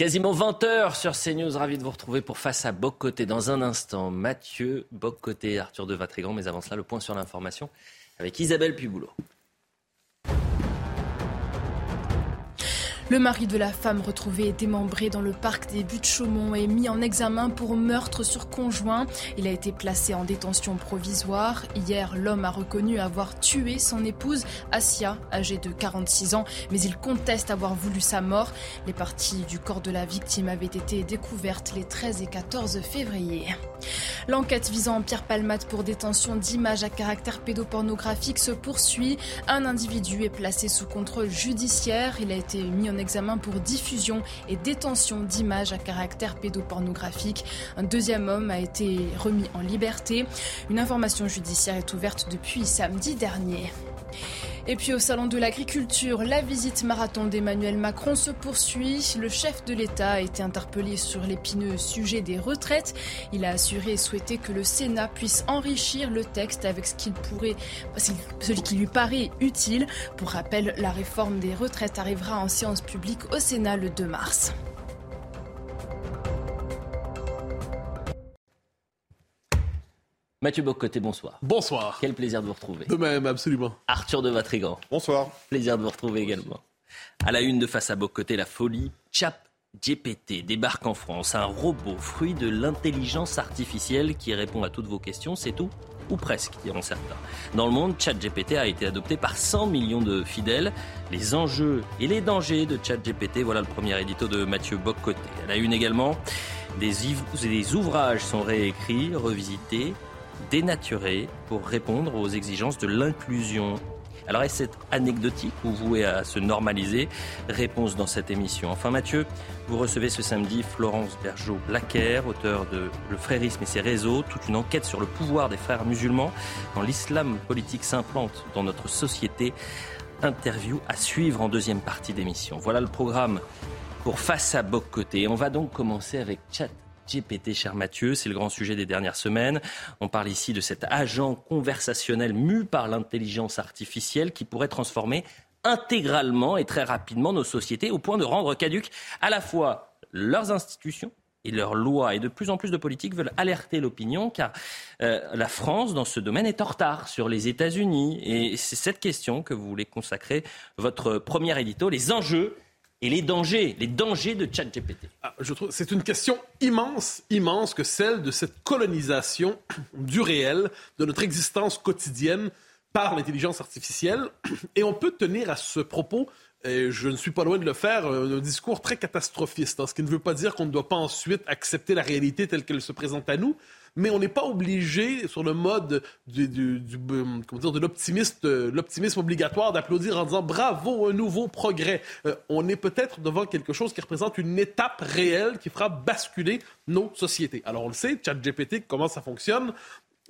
Quasiment 20 heures sur CNews. Ravi de vous retrouver pour Face à Bocoté dans un instant. Mathieu Bocoté, Arthur de Vatrigan. Mais avant cela, le point sur l'information avec Isabelle Piboulot. Le mari de la femme retrouvée démembrée dans le parc des Buttes-Chaumont est mis en examen pour meurtre sur conjoint. Il a été placé en détention provisoire. Hier, l'homme a reconnu avoir tué son épouse, Asia, âgée de 46 ans, mais il conteste avoir voulu sa mort. Les parties du corps de la victime avaient été découvertes les 13 et 14 février. L'enquête visant Pierre Palmate pour détention d'images à caractère pédopornographique se poursuit. Un individu est placé sous contrôle judiciaire. Il a été mis en examen pour diffusion et détention d'images à caractère pédopornographique. Un deuxième homme a été remis en liberté. Une information judiciaire est ouverte depuis samedi dernier. Et puis au Salon de l'Agriculture, la visite marathon d'Emmanuel Macron se poursuit. Le chef de l'État a été interpellé sur l'épineux sujet des retraites. Il a assuré et souhaité que le Sénat puisse enrichir le texte avec ce qu'il pourrait, celui qui lui paraît utile. Pour rappel, la réforme des retraites arrivera en séance publique au Sénat le 2 mars. Mathieu Bocoté, bonsoir. Bonsoir. Quel plaisir de vous retrouver. De même, absolument. Arthur de Vatrigan. Bonsoir. Plaisir de vous retrouver également. À la une de Face à Bocoté, la folie. Chap GPT débarque en France. Un robot, fruit de l'intelligence artificielle qui répond à toutes vos questions, c'est tout ou presque, diront certains. Dans le monde, ChatGPT a été adopté par 100 millions de fidèles. Les enjeux et les dangers de ChatGPT, voilà le premier édito de Mathieu Boccoté. À la une également, des, des ouvrages sont réécrits, revisités, dénaturé pour répondre aux exigences de l'inclusion. Alors est-ce anecdotique ou voué à se normaliser? Réponse dans cette émission. Enfin Mathieu, vous recevez ce samedi Florence Bergeau-Blaquer, auteur de Le frérisme et ses réseaux, toute une enquête sur le pouvoir des frères musulmans quand l'islam politique s'implante dans notre société. Interview à suivre en deuxième partie d'émission. Voilà le programme pour Face à Boc Côté. On va donc commencer avec Chat GPT, cher Mathieu. C'est le grand sujet des dernières semaines. On parle ici de cet agent conversationnel mu par l'intelligence artificielle qui pourrait transformer intégralement et très rapidement nos sociétés au point de rendre caduques à la fois leurs institutions et leurs lois. Et de plus en plus de politiques veulent alerter l'opinion car euh, la France, dans ce domaine, est en retard sur les États-Unis. Et c'est cette question que vous voulez consacrer votre premier édito, les enjeux et les dangers, les dangers de ChatGPT ah, Je trouve c'est une question immense, immense que celle de cette colonisation du réel, de notre existence quotidienne par l'intelligence artificielle. Et on peut tenir à ce propos et je ne suis pas loin de le faire, un, discours très catastrophiste, hein, ce qui ne veut pas dire qu'on ne doit pas ensuite accepter la réalité telle qu'elle se présente à nous, mais on n'est pas obligé, sur le mode dire, de euh, l'optimisme obligatoire, d'applaudir en disant bravo, un nouveau progrès. Euh, on est peut-être devant quelque chose qui représente une étape réelle qui fera basculer nos sociétés. Alors on le sait, ChatGPT, comment ça fonctionne?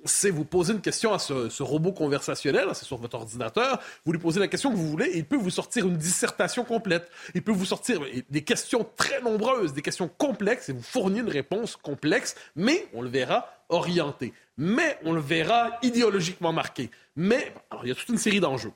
C'est vous poser une question à ce, robot conversationnel, c'est sur votre ordinateur, vous lui posez la question que vous voulez et il peut vous sortir une dissertation complète. Il peut vous sortir des questions très nombreuses, des questions complexes et vous fournir une réponse complexe, mais on le verra orienté, mais on le verra idéologiquement marqué. Mais alors, il y a toute une série d'enjeux.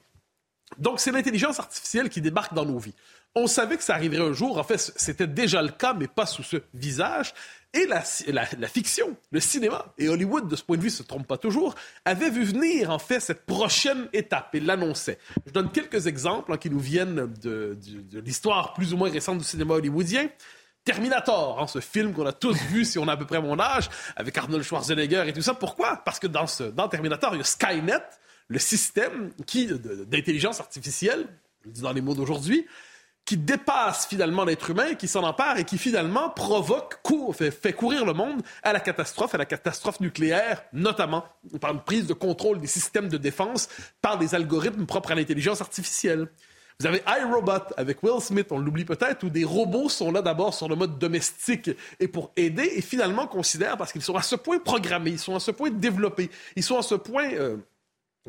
Donc c'est l'intelligence artificielle qui débarque dans nos vies. On savait que ça arriverait un jour. En fait, c'était déjà le cas, mais pas sous ce visage. Et la, fiction, le cinéma, et Hollywood, de ce point de vue, se trompe pas toujours, avait vu venir, en fait, cette prochaine étape et l'annonçait. Je donne quelques exemples hein, qui nous viennent de, l'histoire plus ou moins récente du cinéma hollywoodien. Terminator, hein, ce film qu'on a tous vu si on a à peu près mon âge, avec Arnold Schwarzenegger et tout ça. Pourquoi? Parce que dans, Terminator, il y a Skynet, le système qui d'intelligence artificielle, je le dis dans les mots d'aujourd'hui, qui dépasse finalement l'être humain, qui s'en empare et qui finalement provoque, fait, courir le monde à la catastrophe, à la catastrophe nucléaire, notamment par une prise de contrôle des systèmes de défense par des algorithmes propres à l'intelligence artificielle. Vous avez iRobot avec Will Smith, on l'oublie peut-être, où des robots sont là d'abord sur le mode domestique et pour aider, et finalement considèrent, parce qu'ils sont à ce point programmés, ils sont à ce point développés, ils sont à ce point euh,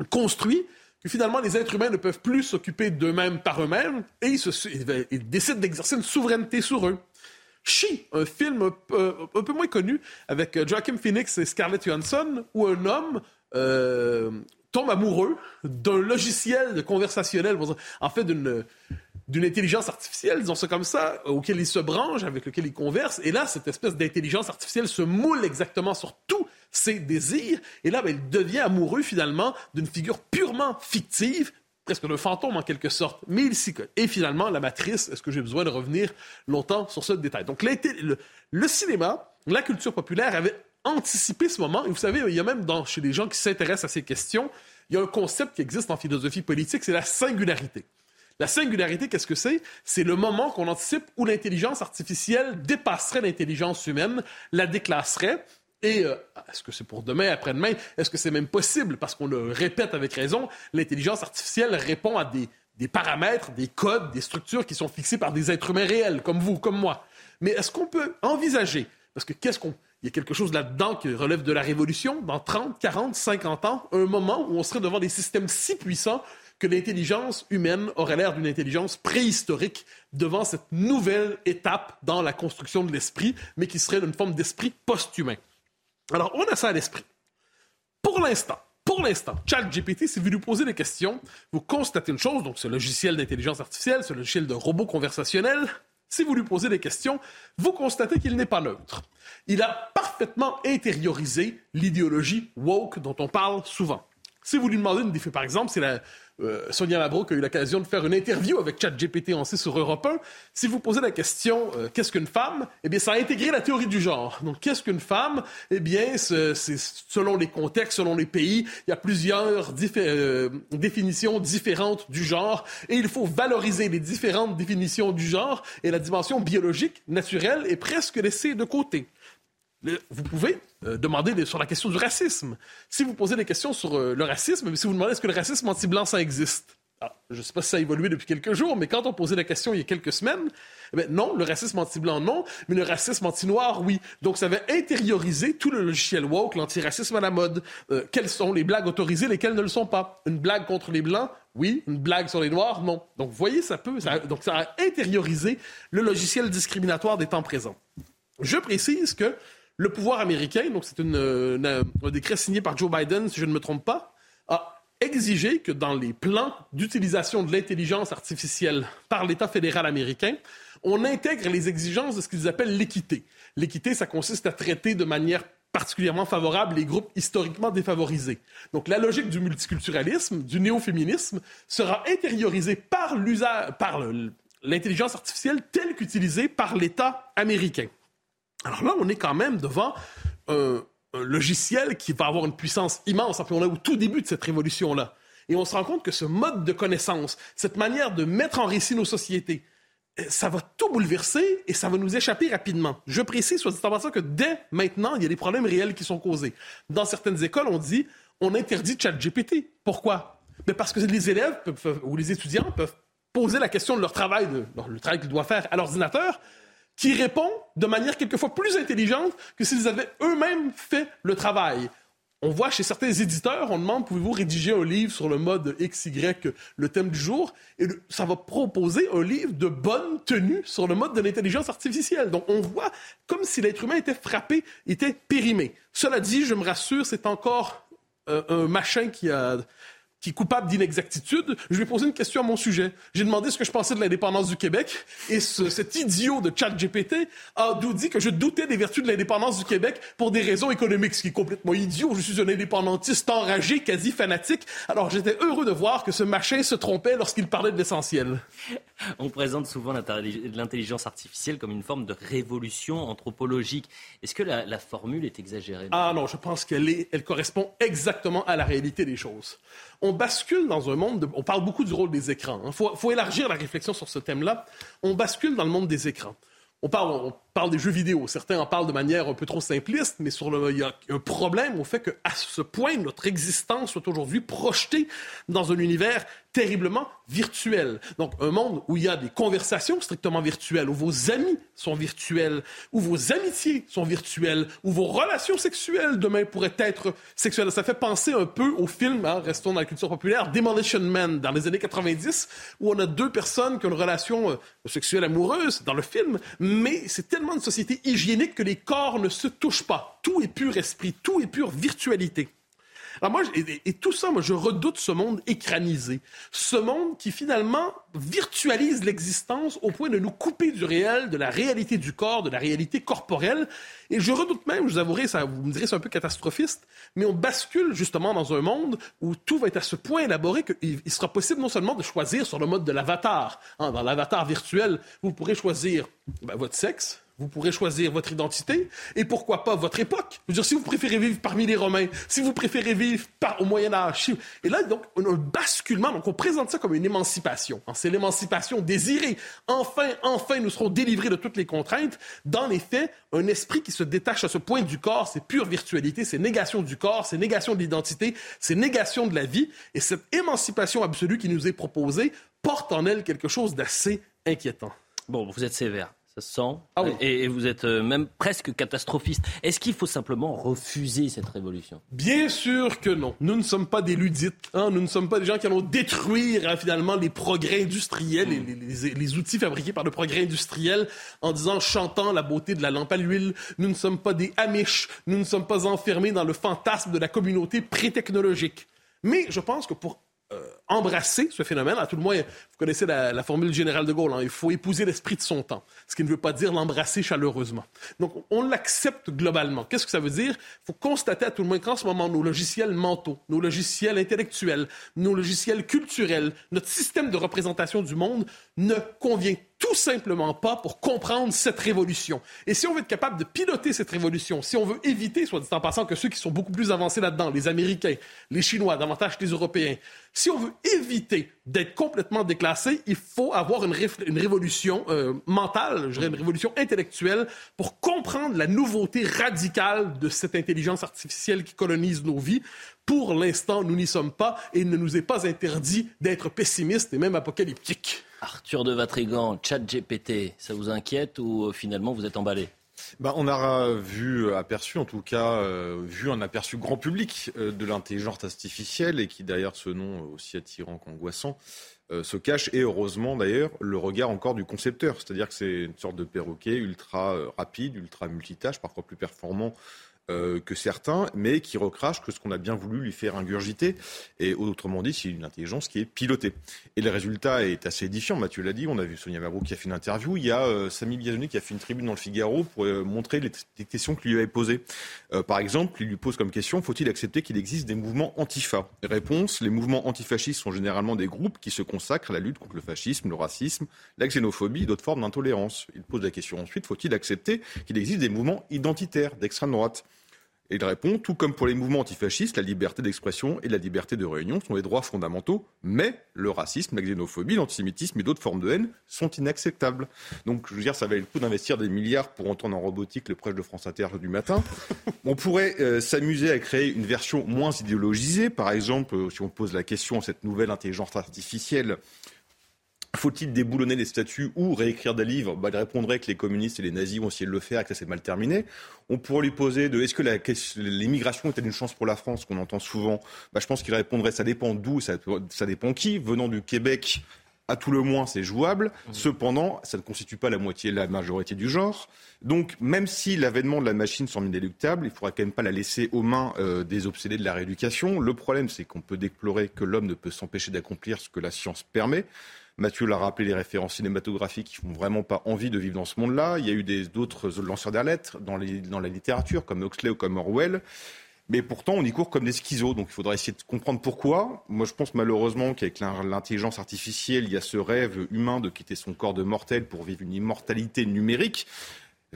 construits que finalement les êtres humains ne peuvent plus s'occuper d'eux-mêmes par eux-mêmes et ils, décident d'exercer une souveraineté sur eux. She, un film un peu, moins connu avec euh, Joaquin Phoenix et Scarlett Johansson, où un homme euh, tombe amoureux d'un logiciel conversationnel, en fait d'une d'une intelligence artificielle, disons ça comme ça, auquel il se branche, avec lequel il converse. Et là, cette espèce d'intelligence artificielle se moule exactement sur tous ses désirs. Et là, ben, il devient amoureux finalement d'une figure purement fictive, presque d'un fantôme en quelque sorte, mais il s'y colle. Et finalement, la matrice, est-ce que j'ai besoin de revenir longtemps sur ce détail? Donc, le, le cinéma, la culture populaire avait anticipé ce moment. Et vous savez, il y a même dans, chez les gens qui s'intéressent à ces questions, il y a un concept qui existe en philosophie politique, c'est la singularité. La singularité, qu'est-ce que c'est? C'est le moment qu'on anticipe où l'intelligence artificielle dépasserait l'intelligence humaine, la déclasserait. Et euh, est-ce que c'est pour demain, après-demain? Est-ce que c'est même possible? Parce qu'on le répète avec raison, l'intelligence artificielle répond à des, des paramètres, des codes, des structures qui sont fixés par des êtres humains réels, comme vous, comme moi. Mais est-ce qu'on peut envisager, parce que qu'est-ce qu'on il y a quelque chose là-dedans qui relève de la révolution, dans 30, 40, 50 ans, un moment où on serait devant des systèmes si puissants que l'intelligence humaine aurait l'air d'une intelligence préhistorique devant cette nouvelle étape dans la construction de l'esprit, mais qui serait une forme d'esprit post-humain. Alors, on a ça à l'esprit. Pour l'instant, pour l'instant, ChatGPT, si vous lui posez des questions, vous constatez une chose, donc ce logiciel d'intelligence artificielle, ce logiciel de robot conversationnel, si vous lui posez des questions, vous constatez qu'il n'est pas neutre. Il a parfaitement intériorisé l'idéologie woke dont on parle souvent. Si vous lui demandez une défi, par exemple, c'est la, euh, Sonia a eu l'occasion de faire une interview avec ChatGPT en C sur Europe 1. Si vous posez la question euh, qu'est-ce qu'une femme? Eh bien, ça a intégré la théorie du genre. Donc, qu'est-ce qu'une femme? Eh bien, selon les contextes, selon les pays, il y a plusieurs euh, définitions différentes du genre et il faut valoriser les différentes définitions du genre et la dimension biologique, naturelle est presque laissée de côté. Vous pouvez euh, demander sur la question du racisme. Si vous posez des questions sur euh, le racisme, si vous demandez est-ce que le racisme anti-blanc, ça existe? Je ne sais pas si ça a évolué depuis quelques jours, mais quand on posait la question il y a quelques semaines, eh non, le racisme anti-blanc, non, mais le racisme anti-noir, oui. Donc, ça avait intériorisé tout le logiciel woke, l'antiracisme à la mode. Euh, quelles sont les blagues autorisées, lesquelles ne le sont pas? Une blague contre les blancs, oui. Une blague sur les noirs, non. Donc, vous voyez, ça peut. donc, ça a intériorisé le logiciel discriminatoire des temps présents. Je précise que le pouvoir américain, donc c'est un décret signé par Joe Biden, si je ne me trompe pas, a exigé que dans les plans d'utilisation de l'intelligence artificielle par l'État fédéral américain, on intègre les exigences de ce qu'ils appellent l'équité. L'équité, ça consiste à traiter de manière particulièrement favorable les groupes historiquement défavorisés. Donc la logique du multiculturalisme, du néo-féminisme, sera intériorisée par l'intelligence artificielle telle qu'utilisée par l'État américain. Alors là, on est quand même devant un, logiciel qui va avoir une puissance immense. Puis on est au tout début de cette révolution-là. Et on se rend compte que ce mode de connaissance, cette manière de mettre en récit nos sociétés, euh, ça va tout bouleverser et ça va nous échapper rapidement. Je précise, soit dit en passant, que dès maintenant, il y a des problèmes réels qui sont causés. Dans certaines écoles, on dit on interdit ChatGPT. Pourquoi? Mais Parce que les élèves ou les étudiants peuvent poser la question de leur travail, le travail qu'ils doivent faire à l'ordinateur, qui répond de manière quelquefois plus intelligente que s'ils avaient eux-mêmes fait le travail. On voit chez certains éditeurs, on demande pouvez-vous rédiger un livre sur le mode XY, le thème du jour, et ça va proposer un livre de bonne tenue sur le mode de l'intelligence artificielle. Donc on voit comme si l'être humain était frappé, était périmé. Cela dit, je me rassure, c'est encore euh, un machin qui a qui est coupable d'inexactitude, je lui ai posé une question à mon sujet. J'ai demandé ce que je pensais de l'indépendance du Québec et cet idiot de chat GPT a dit que je doutais des vertus de l'indépendance du Québec pour des raisons économiques, ce qui est complètement idiot. Je suis un indépendantiste enragé, quasi fanatique. Alors j'étais heureux de voir que ce machin se trompait lorsqu'il parlait de l'essentiel. On présente souvent l'intelligence artificielle comme une forme de révolution anthropologique. Est-ce que la, formule est exagérée? Ah non, je pense qu'elle elle correspond exactement à la réalité des choses on bascule dans un monde, on parle beaucoup du rôle des écrans. Il hein. faut, élargir la réflexion sur ce thème-là. On bascule dans le monde des écrans. On parle, parle des jeux vidéo. Certains en parlent de manière un peu trop simpliste, mais sur le, il y a un problème au fait qu'à ce point, notre existence soit aujourd'hui projetée dans un univers terriblement virtuel. Donc, un monde où il y a des conversations strictement virtuelles, où vos amis sont virtuels, où vos amitiés sont virtuelles, où vos relations sexuelles demain pourraient être sexuelles. Ça fait penser un peu au film, hein, restons dans la culture populaire, Demolition Man, dans les années 90, où on a deux personnes qui ont une relation euh, sexuelle amoureuse dans le film, mais c'est tellement une société hygiénique que les corps ne se touchent pas. Tout est pur esprit, tout est pure virtualité. Alors moi, et, tout ça, moi, je redoute ce monde écranisé. Ce monde qui, finalement, virtualise l'existence au point de nous couper du réel, de la réalité du corps, de la réalité corporelle. Et je redoute même, je vous avouerai, ça, vous me direz, c'est un peu catastrophiste, mais on bascule justement dans un monde où tout va être à ce point élaboré qu'il sera possible non seulement de choisir sur le mode de l'avatar. Hein, dans l'avatar virtuel, vous pourrez choisir ben, votre sexe, vous pourrez choisir votre identité et pourquoi pas votre époque. Je veux dire, si vous préférez vivre parmi les Romains, si vous préférez vivre au Moyen Âge. Et là, donc, on a un basculement. Donc, on présente ça comme une émancipation. C'est l'émancipation désirée. Enfin, enfin, nous serons délivrés de toutes les contraintes. Dans les faits, un esprit qui se détache à ce point du corps, c'est pure virtualité, c'est négation du corps, c'est négation de l'identité, c'est négation de la vie. Et cette émancipation absolue qui nous est proposée porte en elle quelque chose d'assez inquiétant. Bon, vous êtes sévère ça sent. Ah et, vous êtes euh, même presque catastrophiste. Est-ce qu'il faut simplement refuser cette révolution? Bien sûr que non. Nous ne sommes pas des ludites. Hein. Nous ne sommes pas des gens qui allons détruire hein, finalement les progrès industriels et les, les, outils fabriqués par le progrès industriel en disant, chantant la beauté de la lampe à l'huile. Nous ne sommes pas des Amish. Nous ne sommes pas enfermés dans le fantasme de la communauté pré-technologique. Mais je pense que pour embrasser ce phénomène. À tout le moins, vous connaissez la, formule générale de Gaulle, hein. il faut épouser l'esprit de son temps, ce qui ne veut pas dire l'embrasser chaleureusement. Donc, on l'accepte globalement. Qu'est-ce que ça veut dire? Il faut constater à tout le moins qu'en ce moment, nos logiciels mentaux, nos logiciels intellectuels, nos logiciels culturels, notre système de représentation du monde ne convient tout simplement pas pour comprendre cette révolution. Et si on veut être capable de piloter cette révolution, si on veut éviter, soit dit en passant, que ceux qui sont beaucoup plus avancés là-dedans, les Américains, les Chinois, davantage que les Européens, si on veut éviter d'être complètement déclassé, il faut avoir une, révolution euh, mentale, je une révolution intellectuelle pour comprendre la nouveauté radicale de cette intelligence artificielle qui colonise nos vies. Pour l'instant, nous n'y sommes pas et il ne nous est pas interdit d'être pessimistes et même apocalyptiques. Arthur de Vatrigan, chat GPT, ça vous inquiète ou euh, finalement vous êtes emballé? Bah, on a vu, aperçu en tout cas, euh, vu un aperçu grand public euh, de l'intelligence artificielle et qui derrière ce nom aussi attirant qu'angoissant se cache et heureusement d'ailleurs le regard encore du concepteur, c'est-à-dire que c'est une sorte de perroquet ultra rapide, ultra multitâche, parfois plus performant euh, que certains, mais qui recrache que ce qu'on a bien voulu lui faire ingurgiter. Et autrement dit, c'est une intelligence qui est pilotée. Et le résultat est assez édifiant. Mathieu l'a dit, on a vu Sonia Mabrouk qui a fait une interview. Il y a euh, Samy Biazoni qui a fait une tribune dans le Figaro pour euh, montrer les, questions qu'il lui avait posées. par exemple, il lui pose comme question faut-il accepter qu'il existe des mouvements antifa? Réponse les mouvements antifascistes sont généralement des groupes qui se consacrent à la lutte contre le fascisme, le racisme, la xénophobie et d'autres formes d'intolérance. Il pose la question ensuite faut-il accepter qu'il existe des mouvements identitaires d'extrême droite? Et il répond, tout comme pour les mouvements antifascistes, la liberté d'expression et la liberté de réunion sont des droits fondamentaux, mais le racisme, la xénophobie, l'antisémitisme et d'autres formes de haine sont inacceptables. Donc, je veux dire, ça valait le coup d'investir des milliards pour entendre en robotique le prêche de France Inter du matin. On pourrait euh, s'amuser à créer une version moins idéologisée. Par exemple, euh, si on pose la question à cette nouvelle intelligence artificielle, faut-il déboulonner les statuts ou réécrire des livres? Bah, Il répondrait que les communistes et les nazis ont essayé de le faire et que ça s'est mal terminé. On pourrait lui poser de est-ce que l'immigration est une chance pour la France, qu'on entend souvent? Bah, Je pense qu'il répondrait ça dépend d'où, ça, ça, dépend qui. Venant du Québec, à tout le moins, c'est jouable. Mmh. Cependant, ça ne constitue pas la moitié, la majorité du genre. Donc, même si l'avènement de la machine semble inéluctable, il ne faudra quand même pas la laisser aux mains euh, des obsédés de la rééducation. Le problème, c'est qu'on peut déplorer que l'homme ne peut s'empêcher d'accomplir ce que la science permet. Mathieu l'a rappelé, les références cinématographiques qui font vraiment pas envie de vivre dans ce monde-là. Il y a eu d'autres lanceurs d'alerte dans, dans la littérature, comme Huxley ou comme Orwell. Mais pourtant, on y court comme des schizos. Donc, il faudra essayer de comprendre pourquoi. Moi, je pense malheureusement qu'avec l'intelligence artificielle, il y a ce rêve humain de quitter son corps de mortel pour vivre une immortalité numérique.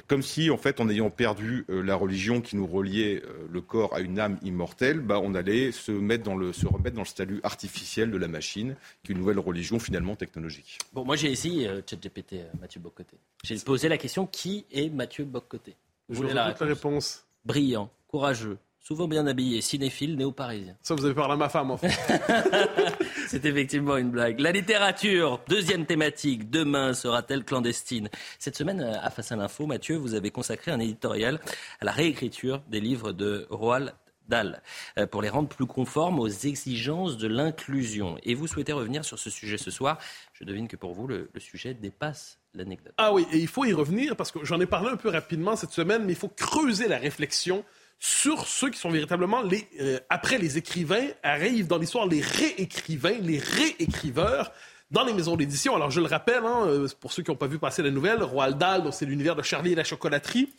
Comme si, en fait, en ayant perdu euh, la religion qui nous reliait euh, le corps à une âme immortelle, bah, on allait se, mettre dans le, se remettre dans le statut artificiel de la machine, qui est une nouvelle religion finalement technologique. Bon, moi j'ai essayé euh, ChatGPT, Mathieu Boccoté. J'ai posé la question qui est Mathieu Boccoté Vous voulez la réponse Brillant, courageux, souvent bien habillé, cinéphile, néo-parisien. Ça, vous avez parlé à ma femme, en fait. C'est effectivement une blague. La littérature, deuxième thématique, demain sera-t-elle clandestine? Cette semaine, à Face à l'info, Mathieu, vous avez consacré un éditorial à la réécriture des livres de Roald Dahl euh, pour les rendre plus conformes aux exigences de l'inclusion. Et vous souhaitez revenir sur ce sujet ce soir. Je devine que pour vous, le, le sujet dépasse l'anecdote. Ah oui, et il faut y revenir parce que j'en ai parlé un peu rapidement cette semaine, mais il faut creuser la réflexion sur ceux qui sont véritablement les, euh, après les écrivains, arrivent dans l'histoire les réécrivains, les réécriveurs dans les maisons d'édition. Alors, je le rappelle, hein, euh, pour ceux qui n'ont pas vu passer la nouvelle, Roald Dahl, c'est l'univers de Charlie et la chocolaterie,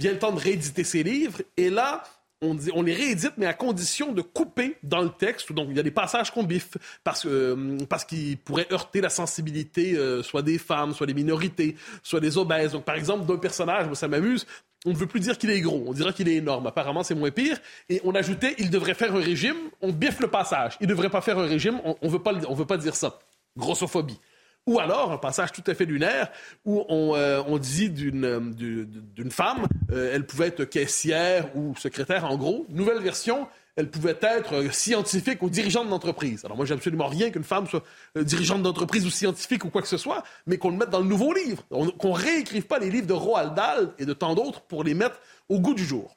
vient le temps de rééditer ses livres. Et là, on, dit, on les réédite, mais à condition de couper dans le texte. Donc, il y a des passages qu'on biffe parce, euh, parce qu'ils pourraient heurter la sensibilité euh, soit des femmes, soit des minorités, soit des obèses. Donc, par exemple, d'un personnage, moi, ça m'amuse, on ne veut plus dire qu'il est gros, on dira qu'il est énorme. Apparemment, c'est moins pire. Et on ajoutait, il devrait faire un régime, on biffe le passage. Il ne devrait pas faire un régime, on ne veut, pas, on veut pas dire ça. Grossophobie. Ou alors un passage tout à fait lunaire où on, euh, dit d'une, d'une femme, euh, elle pouvait être caissière ou secrétaire en gros. Nouvelle version, elle pouvait être euh, scientifique ou dirigeante d'entreprise. Alors moi, j'ai absolument rien qu'une femme soit dirigeante d'entreprise ou scientifique ou quoi que ce soit, mais qu'on le mette dans le nouveau livre, qu'on réécrive pas les livres de Roald Dahl et de tant d'autres pour les mettre au goût du jour.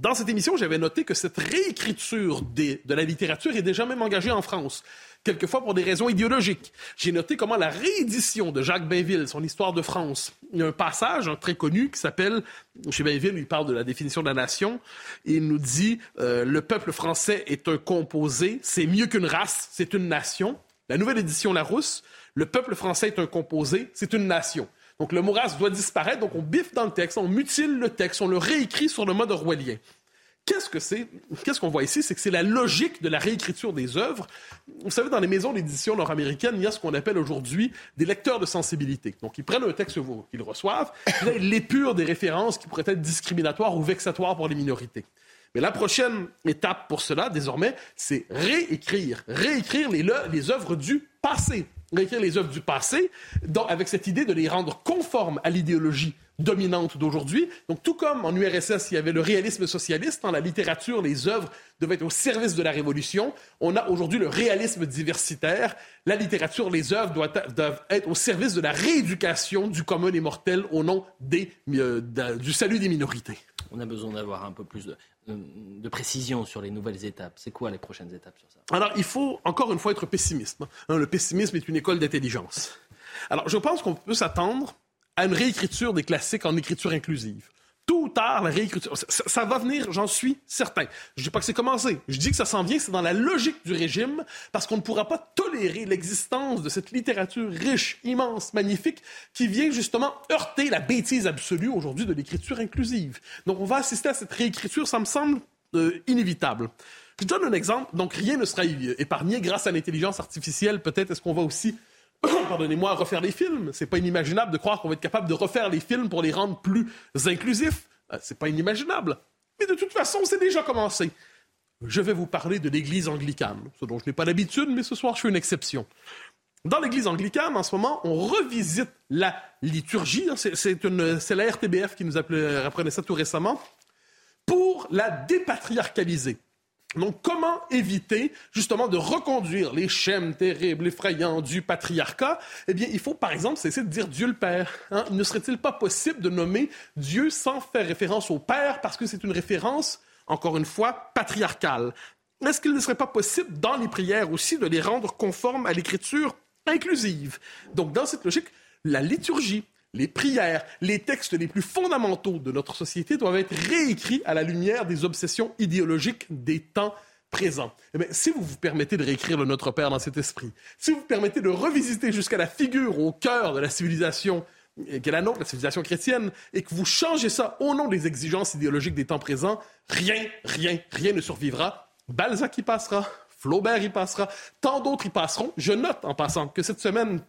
Dans cette émission, j'avais noté que cette réécriture de la littérature est déjà même engagée en France quelquefois pour des raisons idéologiques. J'ai noté comment la réédition de Jacques Bainville, son histoire de France, il y a un passage très connu qui s'appelle, chez Bainville, il parle de la définition de la nation, il nous dit euh, le peuple français est un composé, c'est mieux qu'une race, c'est une nation. La nouvelle édition Larousse, le peuple français est un composé, c'est une nation. Donc le mot race doit disparaître, donc on biffe dans le texte, on mutile le texte, on le réécrit sur le mode orwellien. Qu'est-ce que c'est? Qu'est-ce qu'on voit ici? C'est que c'est la logique de la réécriture des œuvres. Vous savez, dans les maisons d'édition nord-américaines, il y a ce qu'on appelle aujourd'hui des lecteurs de sensibilité. Donc, ils prennent un texte qu'ils reçoivent, là, ils l'épurent des références qui pourraient être discriminatoires ou vexatoires pour les minorités. Mais la prochaine étape pour cela, désormais, c'est réécrire. Réécrire les œuvres du passé. Réécrire les œuvres du passé, avec cette idée de les rendre conformes à l'idéologie dominante d'aujourd'hui. Donc, tout comme en URSS, il y avait le réalisme socialiste, dans la littérature, les œuvres devaient être au service de la révolution. On a aujourd'hui le réalisme diversitaire. La littérature, les œuvres doivent, être au service de la rééducation du commun des mortels au nom des, euh, du salut des minorités. On a besoin d'avoir un peu plus de, de, précision sur les nouvelles étapes. C'est quoi les prochaines étapes sur ça? Alors, il faut encore une fois être pessimiste. Hein. le pessimisme est une école d'intelligence. Alors, je pense qu'on peut s'attendre à une réécriture des classiques en écriture inclusive. Tout ou tard, la réécriture, ça, va venir, j'en suis certain. Je dis pas que c'est commencé. Je dis que ça s'en vient, c'est dans la logique du régime, parce qu'on ne pourra pas tolérer l'existence de cette littérature riche, immense, magnifique, qui vient justement heurter la bêtise absolue aujourd'hui de l'écriture inclusive. Donc on va assister à cette réécriture, ça me semble euh, inévitable. Je donne un exemple. Donc, rien ne sera épargné grâce à l'intelligence artificielle. Peut-être est-ce qu'on va aussi pardonnez-moi, refaire les films. C'est pas inimaginable de croire qu'on va être capable de refaire les films pour les rendre plus inclusifs. Euh, c'est pas inimaginable. Mais de toute façon, c'est déjà commencé. Je vais vous parler de l'Église anglicane, ce dont je n'ai pas l'habitude, mais ce soir, je fais une exception. Dans l'Église anglicane, en ce moment, on revisite la liturgie. C'est la RTBF qui nous apprenait ça tout récemment pour la dépatriarcaliser. Donc, comment éviter justement de reconduire les schèmes terribles, effrayants du patriarcat? Eh bien, il faut par exemple cesser de dire Dieu le Père. Hein. Ne serait-il pas possible de nommer Dieu sans faire référence au Père parce que c'est une référence, encore une fois, patriarcale? Est-ce qu'il ne serait pas possible dans les prières aussi de les rendre conformes à l'écriture inclusive? Donc, dans cette logique, la liturgie, les prières, les textes les plus fondamentaux de notre société doivent être réécrits à la lumière des obsessions idéologiques des temps présents. Eh si vous vous permettez de réécrire le Notre Père dans cet esprit, si vous vous permettez de revisiter jusqu'à la figure au cœur de la civilisation qui est la nôtre, la civilisation chrétienne, et que vous changez ça au nom des exigences idéologiques des temps présents, rien, rien, rien ne survivra. Balzac y passera, Flaubert y passera, tant d'autres y passeront. Je note en passant que cette semaine,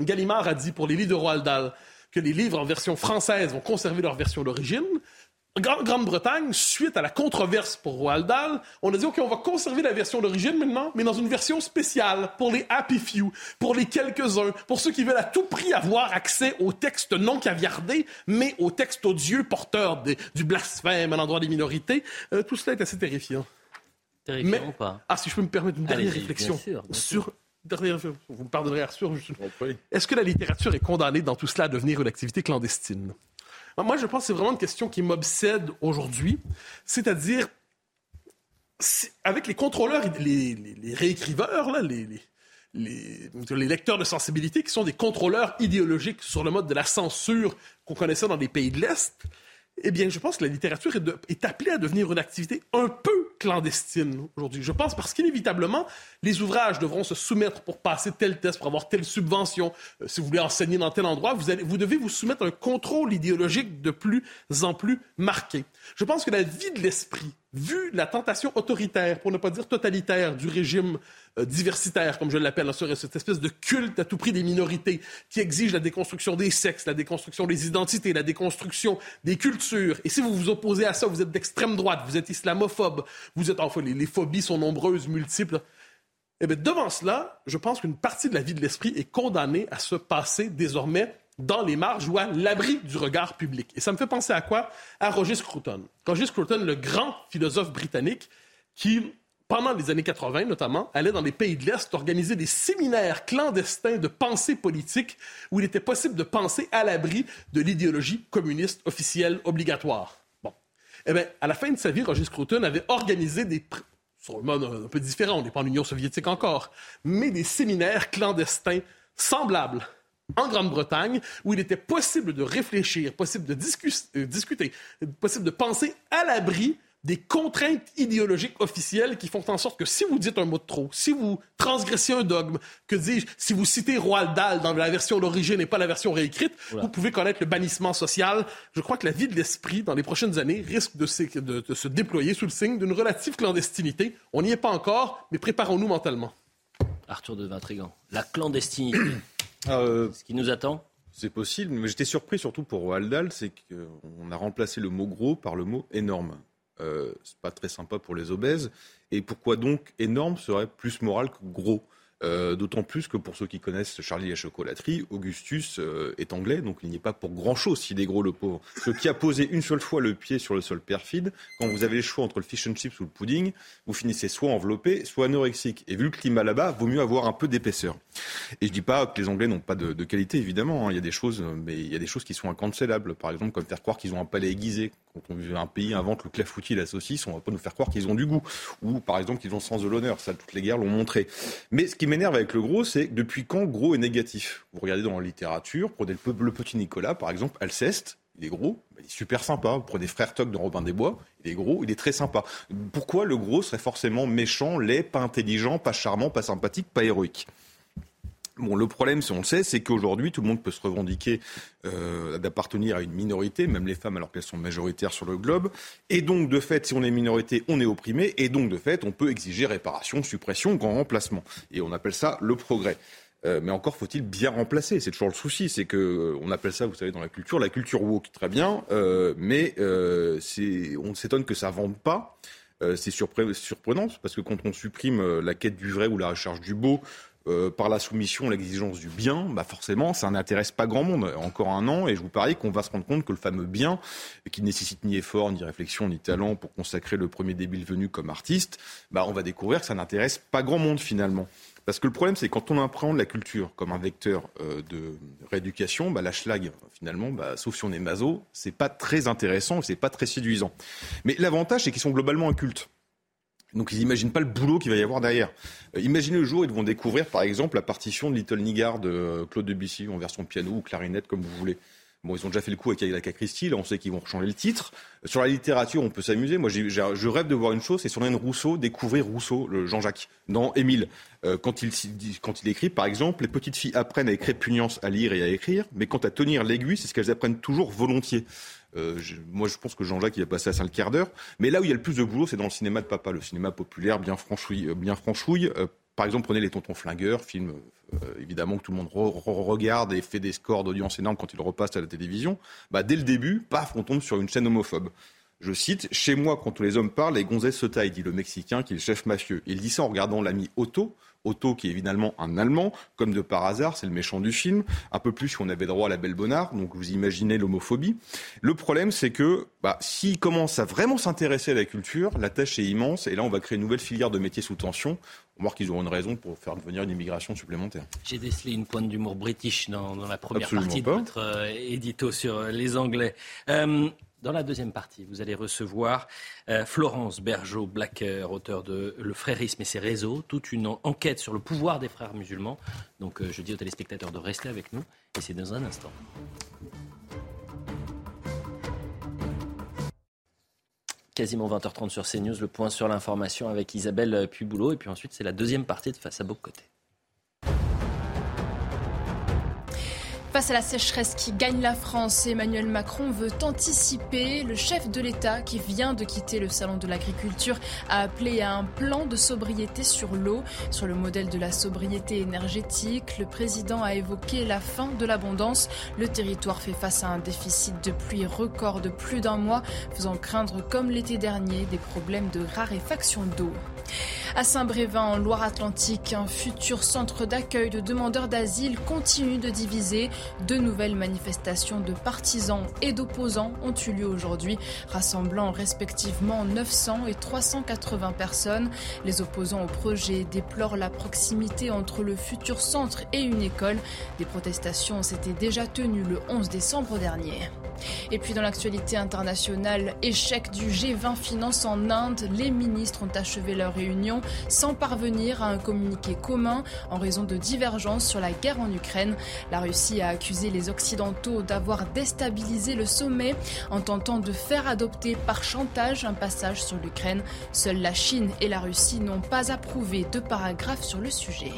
Gallimard a dit pour les livres de Roald Dahl que les livres en version française vont conserver leur version d'origine. Grande-Bretagne, suite à la controverse pour Roald Dahl, on a dit, OK, on va conserver la version d'origine maintenant, mais dans une version spéciale pour les happy few, pour les quelques-uns, pour ceux qui veulent à tout prix avoir accès au texte non caviardé, mais au texte odieux porteur du blasphème à l'endroit des minorités. Euh, tout cela est assez terrifiant. Terrifiant ou pas? Ah, si je peux me permettre une dernière réflexion sur vous me pardonnerez, Arthur. Est-ce que la littérature est condamnée dans tout cela à devenir une activité clandestine? Moi, je pense que c'est vraiment une question qui m'obsède aujourd'hui. C'est-à-dire, avec les contrôleurs, les, les, réécriveurs, là, les, les, lecteurs de sensibilité, qui sont des contrôleurs idéologiques sur le mode de la censure qu'on connaissait dans des pays de l'Est, eh bien, je pense que la littérature est, appelée à devenir une activité un peu clandestine aujourd'hui. Je pense parce qu'inévitablement, les ouvrages devront se soumettre pour passer tel test, pour avoir telle subvention. Euh, si vous voulez enseigner dans tel endroit, vous, devez vous soumettre à un contrôle idéologique de plus en plus marqué. Je pense que la vie de l'esprit, vu la tentation autoritaire, pour ne pas dire totalitaire, du régime euh, diversitaire, comme je l'appelle, cette espèce de culte à tout prix des minorités qui exige la déconstruction des sexes, la déconstruction des identités, la déconstruction des cultures. Et si vous vous opposez à ça, vous êtes d'extrême droite, vous êtes islamophobe, vous êtes enfin, les, les phobies sont nombreuses, multiples. Eh bien, devant cela, je pense qu'une partie de la vie de l'esprit est condamnée à se passer désormais dans les marges ou à l'abri du regard public. Et ça me fait penser à quoi? À Roger Scruton. Roger Scruton, le grand philosophe britannique qui, pendant les années 80 notamment, allait dans les pays de l'Est organiser des séminaires clandestins de pensée politique où il était possible de penser à l'abri de l'idéologie communiste officielle obligatoire. Bon. Eh bien, à la fin de sa vie, Roger Scruton avait organisé des sur un mode un peu différent, on n'est pas en Union soviétique encore, mais des séminaires clandestins semblables en Grande-Bretagne, où il était possible de réfléchir, possible de euh, discuter, possible de penser à l'abri des contraintes idéologiques officielles qui font en sorte que si vous dites un mot de trop, si vous transgressez un dogme, que dis-je, si vous citez Roald Dahl dans la version d'origine et pas la version réécrite, vous pouvez connaître le bannissement social. Je crois que la vie de l'esprit, dans les prochaines années, risque de se déployer sous le signe d'une relative clandestinité. On n'y est pas encore, mais préparons-nous mentalement. Arthur de Vintrigan, la clandestinité. Euh, Ce qui nous attend C'est possible, mais j'étais surpris surtout pour Roald Dahl, c'est qu'on a remplacé le mot gros par le mot énorme. Euh, c'est pas très sympa pour les obèses. Et pourquoi donc énorme serait plus moral que gros? Euh, d'autant plus que pour ceux qui connaissent Charlie la chocolaterie, Augustus euh, est anglais, donc il n'y est pas pour grand-chose s'il est gros le pauvre. Ce qui a posé une seule fois le pied sur le sol perfide, quand vous avez le choix entre le fish and chips ou le pudding, vous finissez soit enveloppé, soit anorexique. Et vu le climat là-bas, vaut mieux avoir un peu d'épaisseur. Et je dis pas que les Anglais n'ont pas de, qualité, évidemment. Hein. Il y a des choses, mais il y a des choses qui sont incancellables. Par exemple, comme faire croire qu'ils ont un palais aiguisé. Quand on, un pays invente le clafoutis la saucisse, on va pas nous faire croire qu'ils ont du goût. Ou, par exemple, qu'ils ont sens de l'honneur. Ça, toutes les guerres l'ont montré. Mais ce qui m'énerve avec le gros, c'est depuis quand gros est négatif? Vous regardez dans la littérature, prenez le, petit Nicolas, par exemple, Alceste, il est gros, il est super sympa. Vous prenez Frère Toc de Robin des Bois, il est gros, il est très sympa. Pourquoi le gros serait forcément méchant, laid, pas intelligent, pas charmant, pas sympathique, pas héroïque? Bon, le problème, si on le sait, c'est qu'aujourd'hui, tout le monde peut se revendiquer euh, d'appartenir à une minorité, même les femmes, alors qu'elles sont majoritaires sur le globe. Et donc, de fait, si on est minorité, on est opprimé. Et donc, de fait, on peut exiger réparation, suppression, grand remplacement. Et on appelle ça le progrès. Euh, mais encore faut-il bien remplacer. C'est toujours le souci, c'est que euh, on appelle ça, vous savez, dans la culture, la culture woke, très bien, mais on s'étonne que ça vende pas. c'est surprenant parce que quand on supprime la quête du vrai ou la recherche du beau, euh, par la soumission, l'exigence du bien, bah forcément, ça n'intéresse pas grand monde. Encore un an, et je vous parie qu'on va se rendre compte que le fameux bien, qui ne nécessite ni effort, ni réflexion, ni talent pour consacrer le premier débile venu comme artiste, bah on va découvrir que ça n'intéresse pas grand monde finalement. Parce que le problème, c'est quand on apprend la culture comme un vecteur euh, de rééducation, bah, la schlag, finalement, bah, sauf si on est maso, c'est pas très intéressant, c'est pas très séduisant. Mais l'avantage, c'est qu'ils sont globalement incultes. Donc ils n'imaginent pas le boulot qu'il va y avoir derrière. Euh, imaginez le jour où ils vont découvrir, par exemple, la partition de Little Niggard de euh, Claude Debussy en version piano ou clarinette, comme vous voulez. Bon, ils ont déjà fait le coup avec Agatha Christie, là on sait qu'ils vont changer le titre. Sur la littérature, on peut s'amuser. Moi, je rêve de voir une chose, c'est sur Rousseau, découvrir Rousseau, le Jean-Jacques, dans Émile. Euh, quand, il, quand il écrit, par exemple, les petites filles apprennent avec répugnance à lire et à écrire, mais quant à tenir l'aiguille, c'est ce qu'elles apprennent toujours volontiers. Euh, moi, je pense que Jean-Jacques, il a passé à ça le quart d'heure. Mais là où il y a le plus de boulot, c'est dans le cinéma de papa, le cinéma populaire, bien franchouille. Euh, bien franchouille. Euh, par exemple, prenez Les Tontons Flingueurs, film évidemment que tout le monde regarde et fait des scores d'audience énormes quand il repasse à la télévision. Bah, dès le début, paf, on tombe sur une chaîne homophobe. Je cite, Chez moi, quand tous les hommes parlent, les gonzesses se taillent, dit le Mexicain qui est le chef mafieux. Il dit ça en regardant l'ami Otto, Otto, qui est évidemment un Allemand, comme de par hasard, c'est le méchant du film. Un peu plus si on avait droit à la Belle Bonnard, donc vous imaginez l'homophobie. Le problème, c'est que bah, s'ils commencent à vraiment s'intéresser à la culture, la tâche est immense, et là, on va créer une nouvelle filière de métiers sous tension. On va voir qu'ils auront une raison pour faire devenir une immigration supplémentaire. J'ai décelé une pointe d'humour british dans, la première partie de votre euh, édito sur euh, les Anglais. Euh, dans la deuxième partie, vous allez recevoir euh, Florence Bergeau-Blacker, auteur de Le frérisme et ses réseaux, toute une enquête sur le pouvoir des frères musulmans. Donc euh, je dis aux téléspectateurs de rester avec nous et c'est dans un instant. Quasiment 20h30 sur CNews, le point sur l'information avec Isabelle Puboulot. Et puis ensuite, c'est la deuxième partie de Face à Côté. Face à la sécheresse qui gagne la France, Emmanuel Macron veut anticiper. Le chef de l'État, qui vient de quitter le Salon de l'Agriculture, a appelé à un plan de sobriété sur l'eau. Sur le modèle de la sobriété énergétique, le président a évoqué la fin de l'abondance. Le territoire fait face à un déficit de pluie record de plus d'un mois, faisant craindre, comme l'été dernier, des problèmes de raréfaction d'eau. À Saint-Brévin, en Loire-Atlantique, un futur centre d'accueil de demandeurs d'asile continue de diviser. Deux nouvelles manifestations de partisans et d'opposants ont eu lieu aujourd'hui, rassemblant respectivement 900 et 380 personnes. Les opposants au projet déplorent la proximité entre le futur centre et une école. Des protestations s'étaient déjà tenues le 11 décembre dernier. Et puis dans l'actualité internationale, échec du G20 Finance en Inde, les ministres ont achevé leur réunion sans parvenir à un communiqué commun en raison de divergences sur la guerre en Ukraine. La Russie a accusé les Occidentaux d'avoir déstabilisé le sommet en tentant de faire adopter par chantage un passage sur l'Ukraine. Seules la Chine et la Russie n'ont pas approuvé de paragraphes sur le sujet.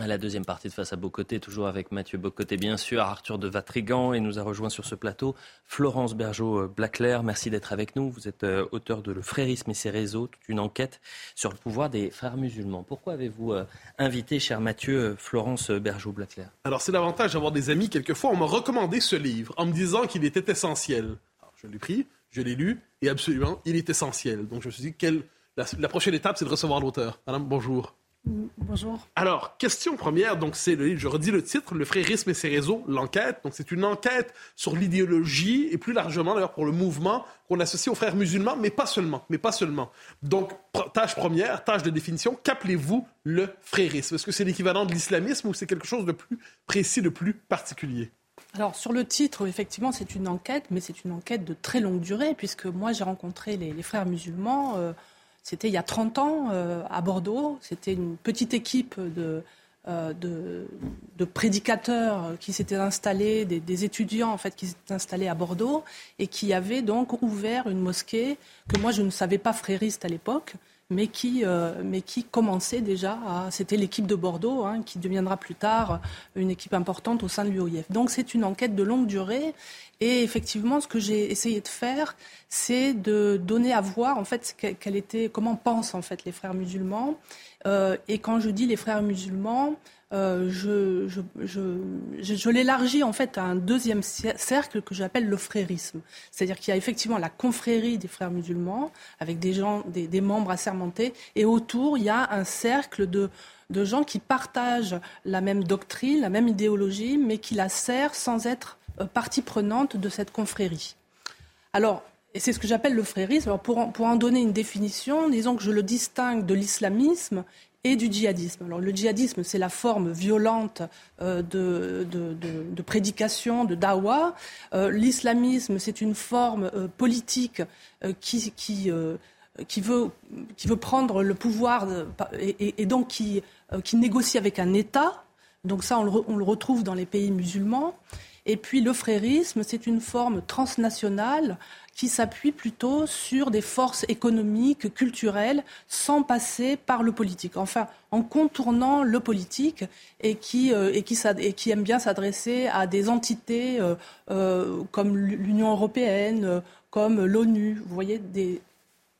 La deuxième partie de Face à Bocoté, toujours avec Mathieu Bocoté, bien sûr, Arthur de Vatrigan, et nous a rejoint sur ce plateau Florence Bergeau-Blaclair. Merci d'être avec nous. Vous êtes euh, auteur de Le Frérisme et ses réseaux, toute une enquête sur le pouvoir des frères musulmans. Pourquoi avez-vous euh, invité, cher Mathieu, euh, Florence Bergeau-Blaclair Alors, c'est l'avantage d'avoir des amis. Quelquefois, on m'a recommandé ce livre en me disant qu'il était essentiel. Alors, je l'ai pris, je l'ai lu, et absolument, il est essentiel. Donc, je me suis dit, quelle... la prochaine étape, c'est de recevoir l'auteur. Madame, bonjour. Bonjour. Alors, question première, donc c'est le je redis le titre, Le frérisme et ses réseaux, l'enquête. Donc c'est une enquête sur l'idéologie et plus largement d'ailleurs pour le mouvement qu'on associe aux frères musulmans, mais pas seulement, mais pas seulement. Donc, tâche première, tâche de définition, qu'appelez-vous le frérisme? Est-ce que c'est l'équivalent de l'islamisme ou c'est quelque chose de plus précis, de plus particulier? Alors sur le titre, effectivement, c'est une enquête, mais c'est une enquête de très longue durée, puisque moi j'ai rencontré les, frères musulmans euh, c'était il y a 30 ans euh, à Bordeaux. C'était une petite équipe de, euh, de, prédicateurs qui s'étaient installés, des, étudiants en fait qui s'étaient installés à Bordeaux et qui avaient donc ouvert une mosquée que moi je ne savais pas frériste à l'époque, mais qui, euh, mais qui commençait déjà. C'était l'équipe de Bordeaux, hein, qui deviendra plus tard une équipe importante au sein de l'UOIF. Donc c'est une enquête de longue durée et effectivement, ce que j'ai essayé de faire, c'est de donner à voir en fait était, comment pensent en fait les frères musulmans. Euh, et quand je dis les frères musulmans, euh, je, l'élargis en fait à un deuxième cercle que j'appelle le frérisme. C'est-à-dire qu'il y a effectivement la confrérie des frères musulmans avec des gens, des, membres assermentés, et autour il y a un cercle de gens qui partagent la même doctrine, la même idéologie, mais qui la serrent sans être euh, partie prenante de cette confrérie. Alors, et c'est ce que j'appelle le frérisme. Alors pour, pour en donner une définition, disons que je le distingue de l'islamisme et du djihadisme. Alors, le djihadisme, c'est la forme violente euh, de, de, de, prédication, de dawa. Euh, l'islamisme, c'est une forme euh, politique qui, qui, qui, veut, qui veut prendre le pouvoir et, et, donc qui, qui négocie avec un État. Donc ça, on le, on le retrouve dans les pays musulmans. Et puis le frérisme, c'est une forme transnationale qui s'appuie plutôt sur des forces économiques, culturelles, sans passer par le politique. Enfin, en contournant le politique et qui, euh, aime bien s'adresser à des entités euh, euh, comme l'Union européenne, euh, comme l'ONU. Vous voyez, des,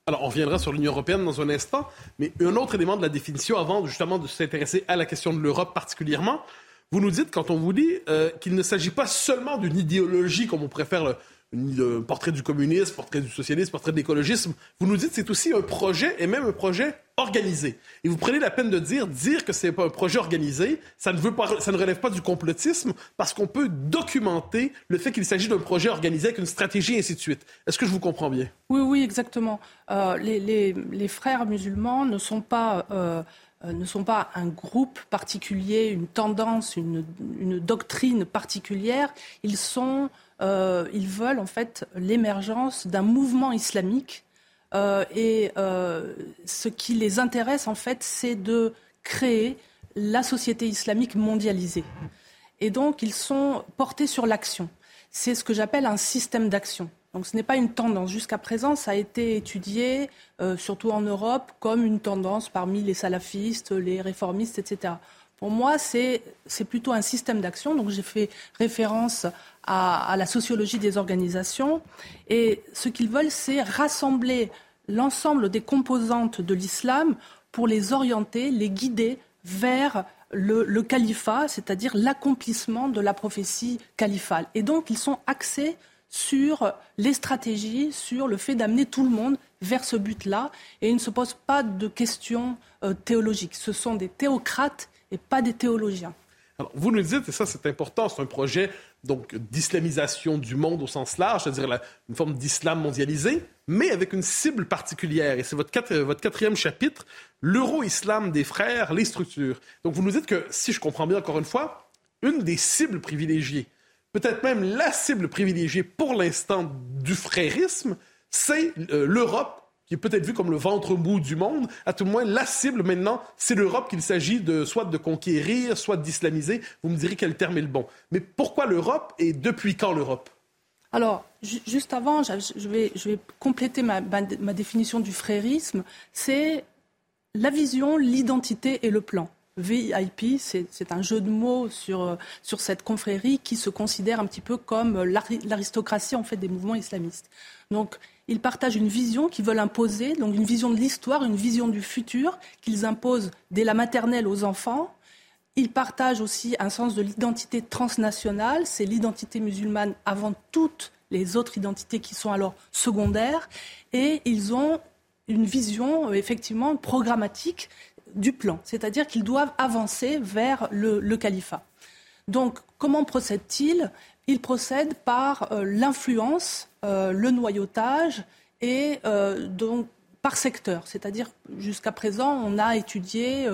alors, on reviendra sur l'Union européenne dans un instant, mais un autre élément de la définition, avant justement de s'intéresser à la question de l'Europe particulièrement, vous nous dites, quand on vous dit qu'il ne s'agit pas seulement d'une idéologie, comme on préfère le, le portrait du communisme, portrait du socialisme, portrait de l'écologisme, vous nous dites c'est aussi un projet, et même un projet organisé. Et vous prenez la peine de dire, dire que c'est pas un projet organisé, ça ne, veut pas, ça ne relève pas du complotisme, parce qu'on peut documenter le fait qu'il s'agit d'un projet organisé avec une stratégie, et ainsi de suite. Est-ce que je vous comprends bien? Oui, oui, exactement. Euh, les, frères musulmans ne sont pas... Euh, euh, ne sont pas un groupe particulier, une tendance, une, une doctrine particulière. Ils sont, euh, ils veulent en fait l'émergence d'un mouvement islamique. Euh, et euh, ce qui les intéresse en fait, c'est de créer la société islamique mondialisée. Et donc, ils sont portés sur l'action. c'est ce que j'appelle un système d'action. Donc ce n'est pas une tendance. Jusqu'à présent, ça a été étudié, surtout en Europe, comme une tendance parmi les salafistes, les réformistes, etc. Pour moi, c'est plutôt un système d'action. Donc j'ai fait référence à, la sociologie des organisations. Et ce qu'ils veulent, c'est rassembler l'ensemble des composantes de l'islam pour les orienter, les guider vers le, le califat, c'est-à-dire l'accomplissement de la prophétie califale. Et donc, ils sont axés sur les stratégies, sur le fait d'amener tout le monde vers ce but-là. Et ils ne se posent pas de questions euh, théologiques. Ce sont des théocrates et pas des théologiens. Alors, vous nous dites, et ça c'est important, c'est un projet donc d'islamisation du monde au sens large, c'est-à-dire une forme d'islam mondialisé, mais avec une cible particulière. Et c'est votre, votre quatrième chapitre, l'euro-islam des frères, les structures. Donc vous nous dites que, si je comprends bien encore une fois, une des cibles privilégiées peut-être même la cible privilégiée pour l'instant du frérisme, c'est euh, l'Europe qui est peut-être vue comme le ventre mou du monde. À tout le moins, la cible maintenant, c'est l'Europe qu'il s'agit de soit de conquérir, soit d'islamiser. Vous me direz quel terme est le bon. Mais pourquoi l'Europe et depuis quand l'Europe? Alors, juste avant, je vais, compléter ma, définition du frérisme. C'est la vision, l'identité et le plan. VIP, c'est un jeu de mots sur, sur cette confrérie qui se considère un petit peu comme l'aristocratie en fait des mouvements islamistes. Donc, ils partagent une vision qu'ils veulent imposer, donc une vision de l'histoire, une vision du futur qu'ils imposent dès la maternelle aux enfants. Ils partagent aussi un sens de l'identité transnationale, c'est l'identité musulmane avant toutes les autres identités qui sont alors secondaires, et ils ont une vision effectivement programmatique du plan, c'est-à-dire qu'ils doivent avancer vers le, califat. Donc, comment procèdent-ils Ils procèdent par euh, l'influence, euh, le noyautage et euh, donc par secteur. C'est-à-dire, jusqu'à présent, on a étudié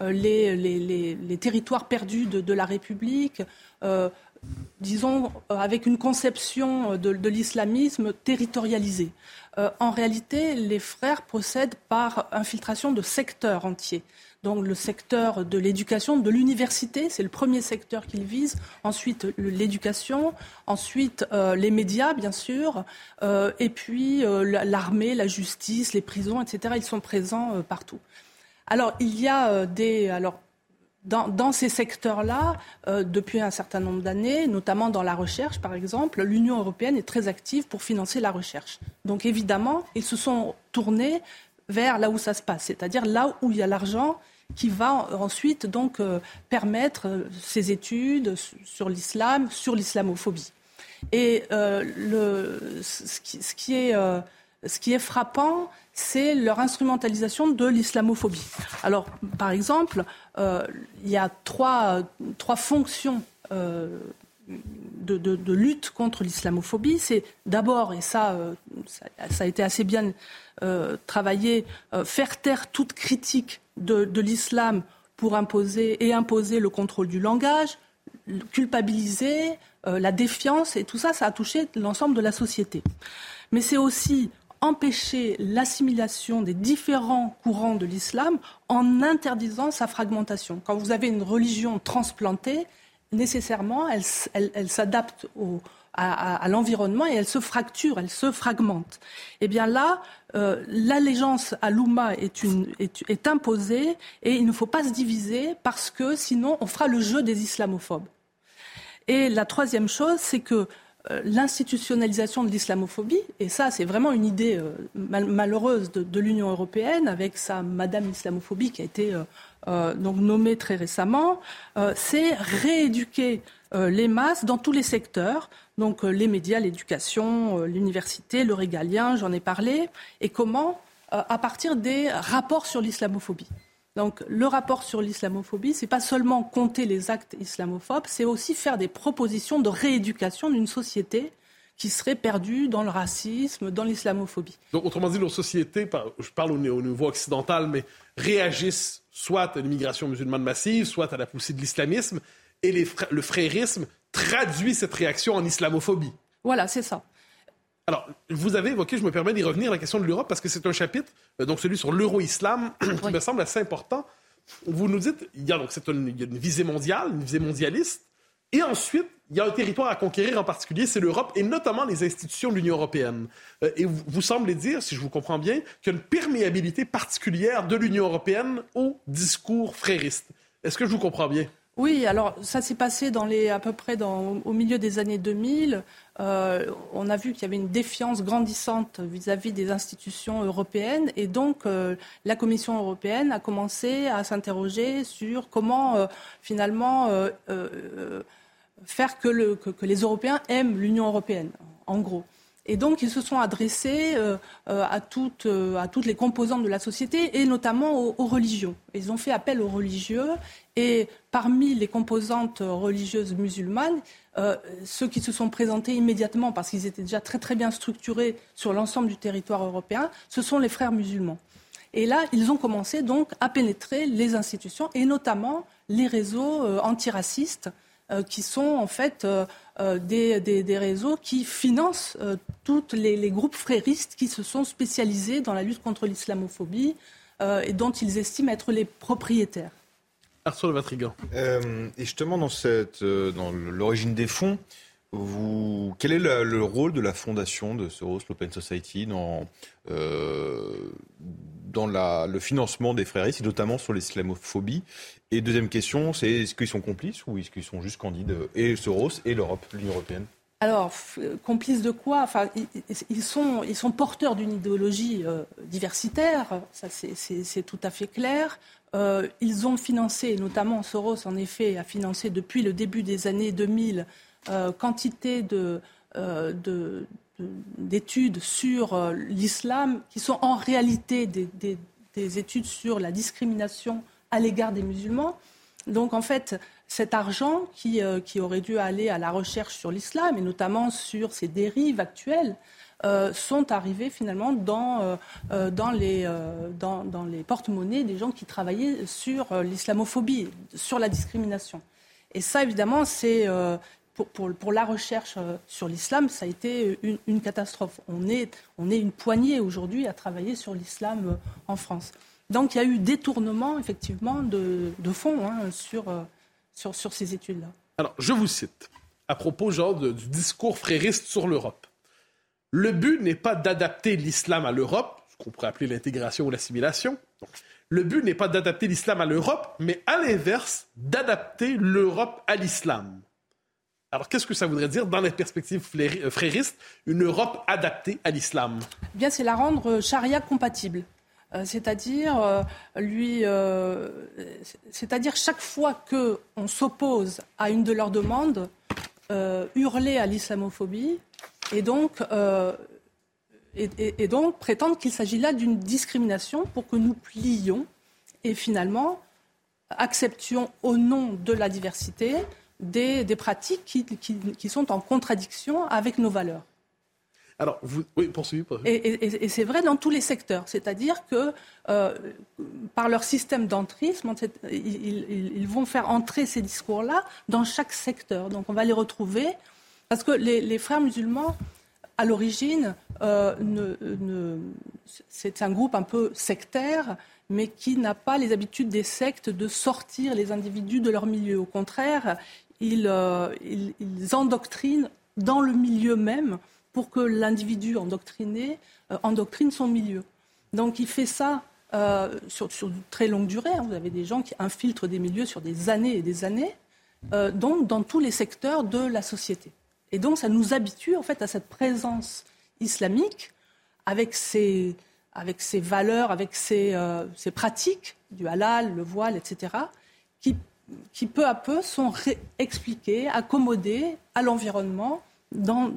les, territoires perdus de, la République, disons, avec une conception de, de l'islamisme territorialisée. Euh, en réalité, les frères procèdent par infiltration de secteurs entiers. Donc le secteur de l'éducation, de l'université, c'est le premier secteur qu'ils visent. Ensuite l'éducation, ensuite euh, les médias, bien sûr, euh, et puis l'armée, la justice, les prisons, etc. Ils sont présents partout. Alors il y a des, alors dans, ces secteurs-là, euh, depuis un certain nombre d'années, notamment dans la recherche, par exemple, l'Union européenne est très active pour financer la recherche. Donc évidemment, ils se sont tournés vers là où ça se passe, c'est-à-dire là où il y a l'argent qui va ensuite donc euh, permettre euh, ces études sur l'islam, sur l'islamophobie. Et ce, qui, est, ce qui est frappant, c'est leur instrumentalisation de l'islamophobie. Alors, par exemple, euh, il y a trois, trois fonctions euh, de, lutte contre l'islamophobie. C'est d'abord, et ça, euh, ça, a été assez bien travaillé, faire taire toute critique de, de l'islam pour imposer et imposer le contrôle du langage, culpabiliser, la défiance, et tout ça, ça a touché l'ensemble de la société. Mais c'est aussi empêcher l'assimilation des différents courants de l'islam en interdisant sa fragmentation. Quand vous avez une religion transplantée, nécessairement, elle, s'adapte à, l'environnement et elle se fracture, elle se fragmente. Eh bien là, euh, l'allégeance à l'Oumma est, est imposée et il ne faut pas se diviser parce que sinon on fera le jeu des islamophobes. Et la troisième chose, c'est que l'institutionnalisation de l'islamophobie, et ça c'est vraiment une idée euh, malheureuse de, l'Union européenne avec sa Madame islamophobie qui a été euh, nommée très récemment, c'est rééduquer les masses dans tous les secteurs, donc les médias, l'éducation, l'université, le régalien, j'en ai parlé, et comment à partir des rapports sur l'islamophobie. Donc le rapport sur l'islamophobie, c'est pas seulement compter les actes islamophobes, c'est aussi faire des propositions de rééducation d'une société qui serait perdue dans le racisme, dans l'islamophobie. Donc autrement dit, nos sociétés, je parle au niveau occidental, mais réagissent soit à l'immigration musulmane massive, soit à la poussée de l'islamisme, et le frérisme traduit cette réaction en islamophobie. Voilà, c'est ça. Alors, vous avez évoqué, je me permets d'y revenir, la question de l'Europe, parce que c'est un chapitre, euh, donc celui sur l'euro-islam, qui me semble assez important. Vous nous dites, il y a donc une, une visée mondiale, une visée mondialiste, et ensuite, il y a un territoire à conquérir en particulier, c'est l'Europe et notamment les institutions de l'Union européenne. Euh, et vous, vous, semblez dire, si je vous comprends bien, qu'il y a une perméabilité particulière de l'Union européenne au discours frériste. Est-ce que je vous comprends bien? Oui, alors ça s'est passé à peu près au milieu des années 2000. Euh, on a vu qu'il y avait une défiance grandissante vis-à-vis des institutions européennes et donc euh, la Commission européenne a commencé à s'interroger sur comment euh, finalement faire que, le, que, que, les Européens aiment l'Union européenne, en gros. Et donc, ils se sont adressés à, toutes, les composantes de la société et notamment aux, religions. Ils ont fait appel aux religieux et parmi les composantes religieuses musulmanes, euh, ceux qui se sont présentés immédiatement parce qu'ils étaient déjà très bien structurés sur l'ensemble du territoire européen, ce sont les frères musulmans. Et là, ils ont commencé donc à pénétrer les institutions et notamment les réseaux euh, antiracistes euh, qui sont en fait des, réseaux qui financent tous les, groupes fréristes qui se sont spécialisés dans la lutte contre l'islamophobie et dont ils estiment être les propriétaires. Arthur Vatrigan. Euh, et justement, dans, euh, dans l'origine des fonds, quel est le, le, rôle de la fondation de Soros, l'Open Society, dans, euh, dans la, le financement des fréristes, et notamment sur l'islamophobie? Et deuxième question, c'est est-ce qu'ils sont complices ou est-ce qu'ils sont juste candides, et Soros et l'Europe, l'Union européenne? Alors, complices de quoi? Enfin, ils, sont, ils sont porteurs d'une idéologie euh, diversitaire, ça c'est tout à fait clair. Euh, ils ont financé, notamment Soros en effet, a financé depuis le début des années 2000 euh, quantité de, euh, de, d'études sur euh, l'islam qui sont en réalité des, des, des, études sur la discrimination à l'égard des musulmans. Donc en fait, cet argent qui, euh, qui, aurait dû aller à la recherche sur l'islam et notamment sur ses dérives actuelles euh, sont arrivés finalement dans, euh, dans les, porte-monnaies des gens qui travaillaient sur l'islamophobie, sur la discrimination. Et ça, évidemment, c'est pour, la recherche sur l'islam, ça a été une, catastrophe. On est, une poignée aujourd'hui à travailler sur l'islam en France. Donc il y a eu détournement, effectivement, de, de fonds hein, sur, sur, sur, ces études-là. Alors, je vous cite, à propos genre de, du discours frériste sur l'Europe. Le but n'est pas d'adapter l'islam à l'Europe, ce qu'on pourrait appeler l'intégration ou l'assimilation. Le but n'est pas d'adapter l'islam à l'Europe, mais à l'inverse, d'adapter l'Europe à l'islam. Alors, qu'est-ce que ça voudrait dire dans les perspectives fréristes, une Europe adaptée à l'islam? Eh Bien, c'est la rendre charia compatible. Euh, c'est-à-dire, euh, lui, euh, c'est-à-dire chaque fois qu'on s'oppose à une de leurs demandes, hurler à l'islamophobie, et donc, prétendre qu'il s'agit là d'une discrimination pour que nous plions et finalement acceptions au nom de la diversité des, pratiques qui, sont en contradiction avec nos valeurs. Oui, poursuivez. Et, c'est vrai dans tous les secteurs, c'est-à-dire que euh, par leur système d'entrisme, ils, vont faire entrer ces discours-là dans chaque secteur. Donc, on va les retrouver parce que les, frères musulmans, à l'origine, euh, c'est un groupe un peu sectaire, mais qui n'a pas les habitudes des sectes de sortir les individus de leur milieu. Au contraire, ils, euh, endoctrinent dans le milieu même pour que l'individu endoctriné euh, endoctrine son milieu. Donc il fait ça euh, sur, une très longue durée. Hein. Vous avez des gens qui infiltrent des milieux sur des années et des années, euh, donc dans tous les secteurs de la société. Et donc, ça nous habitue en fait à cette présence islamique avec ses, valeurs, avec ses, pratiques du halal, le voile, etc., qui peu à peu sont expliquées, accommodées à l'environnement. Dans...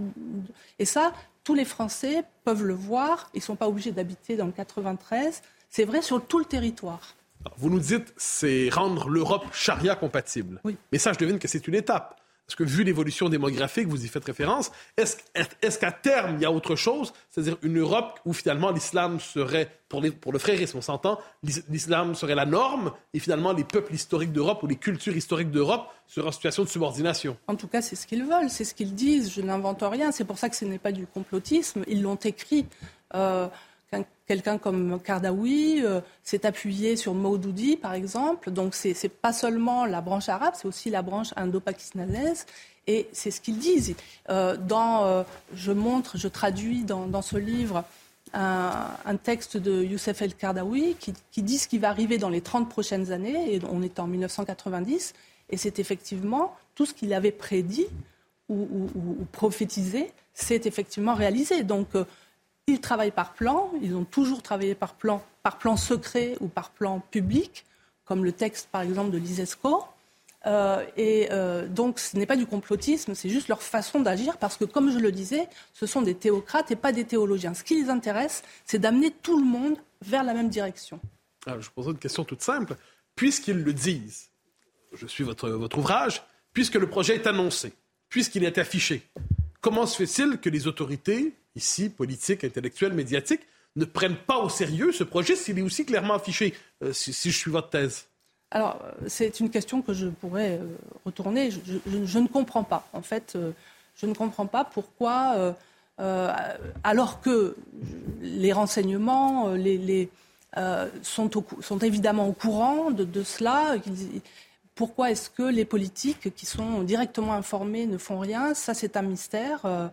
Et ça, tous les Français peuvent le voir. Ils ne sont pas obligés d'habiter dans le 93. C'est vrai sur tout le territoire. vous nous dites, c'est rendre l'Europe charia compatible. Oui. Mais ça, je devine que c'est une étape. Parce que vu l'évolution démographique, vous y faites référence, est-ce est qu'à terme, il y a autre chose, c'est-à-dire une Europe où finalement l'islam serait, pour, les, pour le frérisme, on s'entend, l'islam serait la norme, et finalement les peuples historiques d'Europe ou les cultures historiques d'Europe seraient en situation de subordination? En tout cas, c'est ce qu'ils veulent, c'est ce qu'ils disent, je n'invente rien, c'est pour ça que ce n'est pas du complotisme, ils l'ont écrit. Euh, quelqu'un comme Kardawi s'est appuyé sur Maudoudi, par exemple. Donc, ce n'est pas seulement la branche arabe, c'est aussi la branche indo-pakistanaise. Et c'est ce qu'ils disent. dans, je montre, je traduis dans, ce livre un, texte de Youssef El Kardawi qui, dit ce qui va arriver dans les 30 prochaines années, et on est en 1990, et c'est effectivement tout ce qu'il avait prédit ou, prophétisé, c'est effectivement réalisé. Donc, euh, ils travaillent par plan, ils ont toujours travaillé par plan, par plan secret ou par plan public, comme le texte, par exemple, de l'ISESCO. Euh, et euh, donc, ce n'est pas du complotisme, c'est juste leur façon d'agir, parce que, comme je le disais, ce sont des théocrates et pas des théologiens. Ce qui les intéresse, c'est d'amener tout le monde vers la même direction. Je vous pose une question toute simple. Puisqu'ils le disent, je suis votre, votre ouvrage, puisque le projet est annoncé, puisqu'il est affiché, comment se fait-il que les autorités, ici, politiques, intellectuelles, médiatiques, ne prennent pas au sérieux ce projet s'il est aussi clairement affiché, euh, si, je suis votre thèse alors, c'est une question que je pourrais euh, retourner. Je, ne comprends pas. En fait, euh, je ne comprends pas pourquoi, alors que les renseignements sont, évidemment au courant de, de cela, pourquoi est-ce que les politiques qui sont directement informés ne font rien? Ça, c'est un mystère.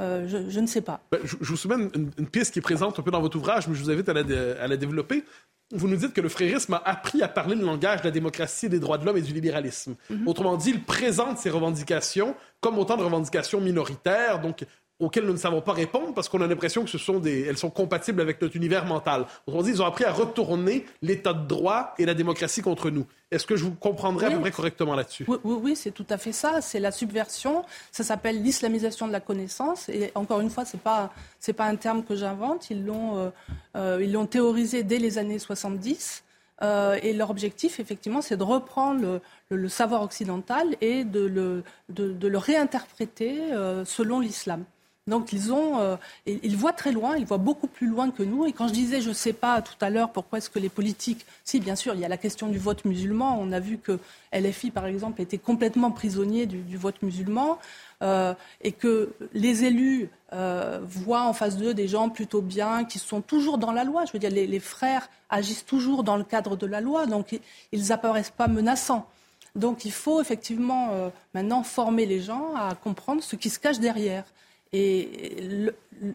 Euh, je, ne sais pas. Ben, je, vous soumets une, pièce qui est présente un peu dans votre ouvrage, mais je vous invite à la, développer. Vous nous dites que le frérisme a appris à parler le langage de la démocratie, des droits de l'homme et du libéralisme. Mhm. Autrement dit, il présente ses revendications comme autant de revendications minoritaires, donc auxquelles nous ne savons pas répondre parce qu'on a l'impression que ce sont des, elles sont compatibles avec notre univers mental. Autrement dit, ils ont appris à retourner l'état de droit et la démocratie contre nous. Est-ce que je vous comprendrai à peu près correctement là-dessus? Oui, oui, c'est tout à fait ça. C'est la subversion. Ça s'appelle l'islamisation de la connaissance. Et encore une fois, c'est pas c'est pas un terme que j'invente. Ils l'ont euh, euh, ils l'ont théorisé dès les années 70. Euh, et leur objectif, effectivement, c'est de reprendre le, savoir occidental et de le, de, de le réinterpréter selon l'islam. Donc ils ont, euh, ils voient très loin, ils voient beaucoup plus loin que nous. Et quand je disais, je ne sais pas tout à l'heure pourquoi est-ce que les politiques, si bien sûr, il y a la question du vote musulman. On a vu que LFI, par exemple, était complètement prisonnier du, vote musulman, euh, et que les élus euh, voient en face d'eux des gens plutôt bien, qui sont toujours dans la loi. Je veux dire, les, les frères agissent toujours dans le cadre de la loi, donc ils n'apparaissent pas menaçants. Donc il faut effectivement maintenant former les gens à comprendre ce qui se cache derrière. Et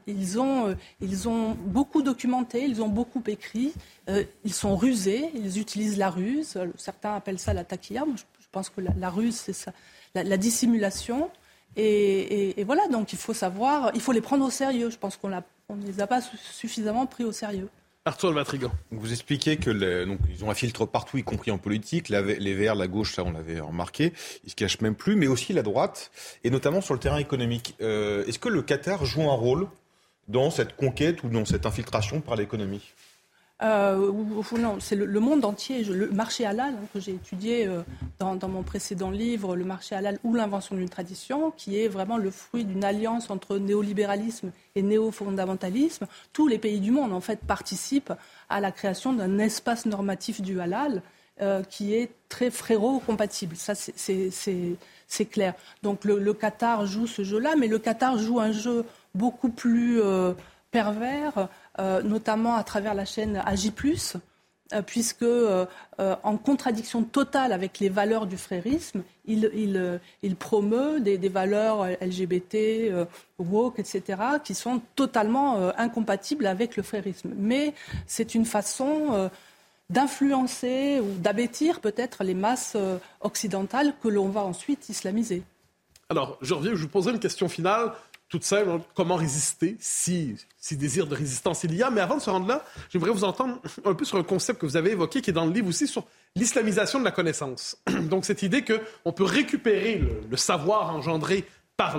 ils, ont, euh, ils ont beaucoup documenté, ils ont beaucoup écrit, euh, ils sont rusés, ils utilisent la ruse. Certains appellent ça la taquilla. Moi, je, pense que la, ruse, c'est ça, la, dissimulation. Et, voilà, donc il faut savoir, il faut les prendre au sérieux. Je pense qu'on ne les a pas suffisamment pris au sérieux. Arthur Matrigan. Vous expliquez que donc, ils ont un filtre partout, y compris en politique. les Verts, la gauche, ça on l'avait remarqué. Ils se cachent même plus, mais aussi la droite, et notamment sur le terrain économique. Euh, est-ce que le Qatar joue un rôle dans cette conquête ou dans cette infiltration par l'économie? Euh, c'est le, monde entier. le marché halal hein, que j'ai étudié euh, dans, mon précédent livre, le marché halal ou l'invention d'une tradition, qui est vraiment le fruit d'une alliance entre néolibéralisme et néo-fondamentalisme. Tous les pays du monde, en fait, participent à la création d'un espace normatif du halal euh, qui est très frérot-compatible. Ça, c'est clair. Donc le, Qatar joue ce jeu-là, mais le Qatar joue un jeu beaucoup plus pervers notamment à travers la chaîne Agi+, euh, puisque euh, en contradiction totale avec les valeurs du frérisme, il, il, promeut des, valeurs LGBT, woke, etc., qui sont totalement incompatibles avec le frérisme. Mais c'est une façon d'influencer ou d'abêtir peut-être les masses occidentales que l'on va ensuite islamiser. Alors, je reviens, je vous poserai une question finale toute simple, hein. comment résister si, si désir de résistance il y a. Mais avant de se rendre là, j'aimerais vous entendre un peu sur un concept que vous avez évoqué, qui est dans le livre aussi, sur l'islamisation de la connaissance. Donc cette idée qu'on peut récupérer le, savoir engendré par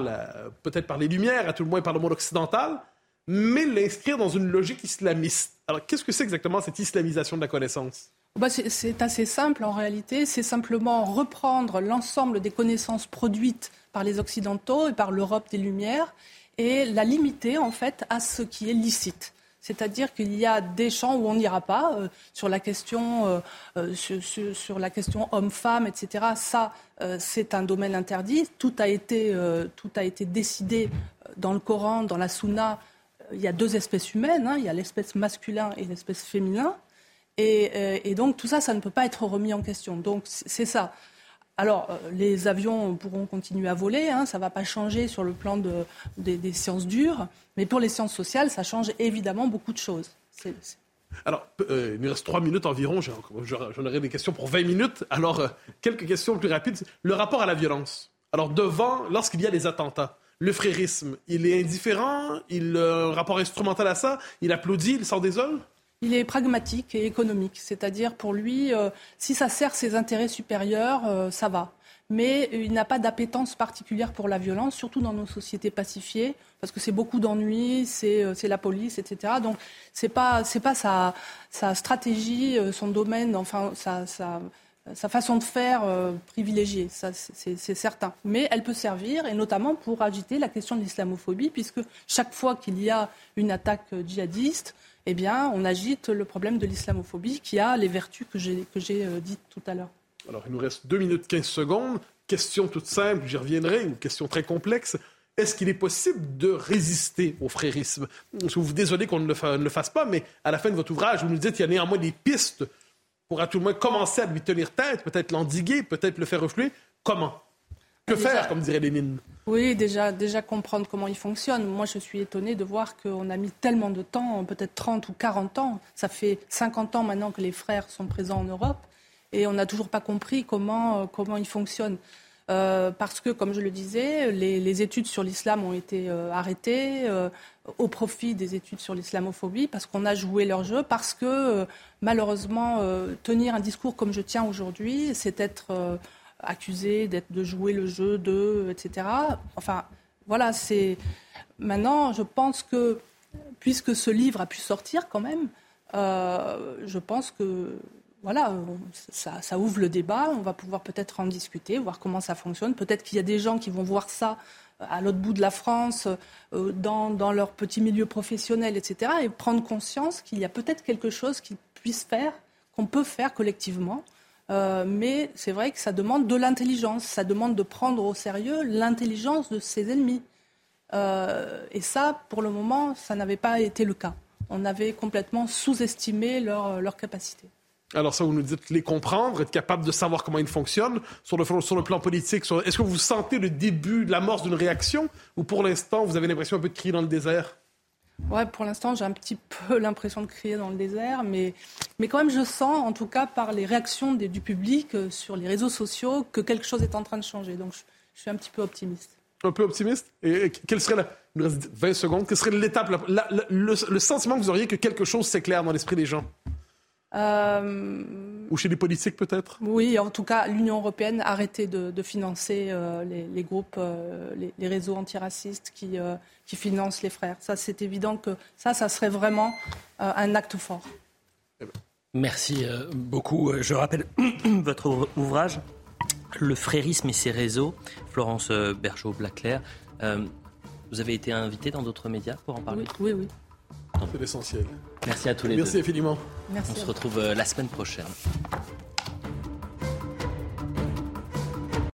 peut-être par les Lumières, à tout le moins par le monde occidental, mais l'inscrire dans une logique islamiste. Alors qu'est-ce que c'est exactement cette islamisation de la connaissance? Bah c'est assez simple en réalité. C'est simplement reprendre l'ensemble des connaissances produites par les Occidentaux et par l'Europe des Lumières et la limiter en fait à ce qui est licite. C'est-à-dire qu'il y a des champs où on n'ira pas euh, sur la question, euh, euh, sur, la question homme-femme, etc. Ça, c'est un domaine interdit. Tout a été, décidé dans le Coran, dans la Sunna, il y a deux espèces humaines, hein. il y a l'espèce masculin et l'espèce féminin. Et, et, donc tout ça, ça ne peut pas être remis en question. Donc c'est ça. Alors, euh, les avions pourront continuer à voler, hein, ça ne va pas changer sur le plan de, des, sciences dures, mais pour les sciences sociales, ça change évidemment beaucoup de choses. Alors, euh, il nous reste trois minutes environ, j'en aurai des questions pour 20 minutes. Alors, euh, quelques questions plus rapides. Le rapport à la violence. Alors, devant, lorsqu'il y a des attentats, le frérisme, il est indifférent, il a un rapport instrumental à ça, il applaudit, il s'en désole il est pragmatique et économique, c'est-à-dire pour lui, euh, si ça sert ses intérêts supérieurs, euh, ça va. Mais il n'a pas d'appétence particulière pour la violence, surtout dans nos sociétés pacifiées, parce que c'est beaucoup d'ennuis, c'est euh, la police, etc. Donc c'est pas pas sa, stratégie, son domaine, enfin sa, sa, sa façon de faire privilégiée, ça c'est certain. Mais elle peut servir, et notamment pour agiter la question de l'islamophobie, puisque chaque fois qu'il y a une attaque djihadiste, eh bien, on agite le problème de l'islamophobie qui a les vertus que j'ai euh, dites tout à l'heure. Alors, il nous reste 2 minutes 15 secondes. Question toute simple, j'y reviendrai, une question très complexe. Est-ce qu'il est possible de résister au frérisme? Je vous désolé qu'on ne, le fasse pas, mais à la fin de votre ouvrage, vous nous dites qu'il y a néanmoins des pistes pour à tout le moins commencer à lui tenir tête, peut-être l'endiguer, peut-être le faire refluer. Comment? Que faire, comme dirait Lénine oui, déjà, déjà comprendre comment il fonctionne. Moi, je suis étonnée de voir qu'on a mis tellement de temps, peut-être 30 ou 40 ans. Ça fait 50 ans maintenant que les frères sont présents en Europe et on n'a toujours pas compris comment, euh, comment ils fonctionnent. Euh, parce que, comme je le disais, les, études sur l'islam ont été euh, arrêtées au profit des études sur l'islamophobie, parce qu'on a joué leur jeu, parce que, malheureusement, tenir un discours comme je tiens aujourd'hui, c'est être accusé d'être de jouer le jeu de, etc. Enfin, voilà, c'est maintenant, je pense que puisque ce livre a pu sortir quand même, euh, je pense que voilà, ça, ouvre le débat. On va pouvoir peut-être en discuter, voir comment ça fonctionne. Peut-être qu'il y a des gens qui vont voir ça à l'autre bout de la France, euh, dans, dans, leur petit milieu professionnel, etc., et prendre conscience qu'il y a peut-être quelque chose qu'ils puissent faire, qu'on peut faire collectivement. Euh, mais c'est vrai que ça demande de l'intelligence, ça demande de prendre au sérieux l'intelligence de ses ennemis. Euh, et ça, pour le moment, ça n'avait pas été le cas. On avait complètement sous-estimé leur, leur capacité. Alors ça, vous nous dites les comprendre, être capable de savoir comment ils fonctionnent. Sur le, sur le plan politique, est-ce que vous sentez le début, l'amorce d'une réaction? Ou pour l'instant, vous avez l'impression un peu de crier dans le désert? Ouais, pour l'instant, j'ai un petit peu l'impression de crier dans le désert, mais, mais quand même, je sens, en tout cas par les réactions du public euh, sur les réseaux sociaux, que quelque chose est en train de changer. Donc, je, suis un petit peu optimiste. Un peu optimiste? Et quelle serait la. Reste 20 secondes. Quelle serait l'étape, le, sentiment que vous auriez que quelque chose s'éclaire dans l'esprit des gens? Euh, Ou chez les politiques peut-être? Oui, en tout cas, l'Union européenne a arrêté de, financer euh, les, groupes, euh, les, réseaux antiracistes qui, qui financent les frères. Ça, c'est évident que ça, ça serait vraiment un acte fort. Merci beaucoup. Je rappelle votre ouvrage, Le frérisme et ses réseaux, Florence Bergeau-Blaclair. vous avez été invité dans d'autres médias pour en parler? Oui, oui. C'est l'essentiel. Merci à tous les deux. Merci infiniment. On se retrouve euh, la semaine prochaine.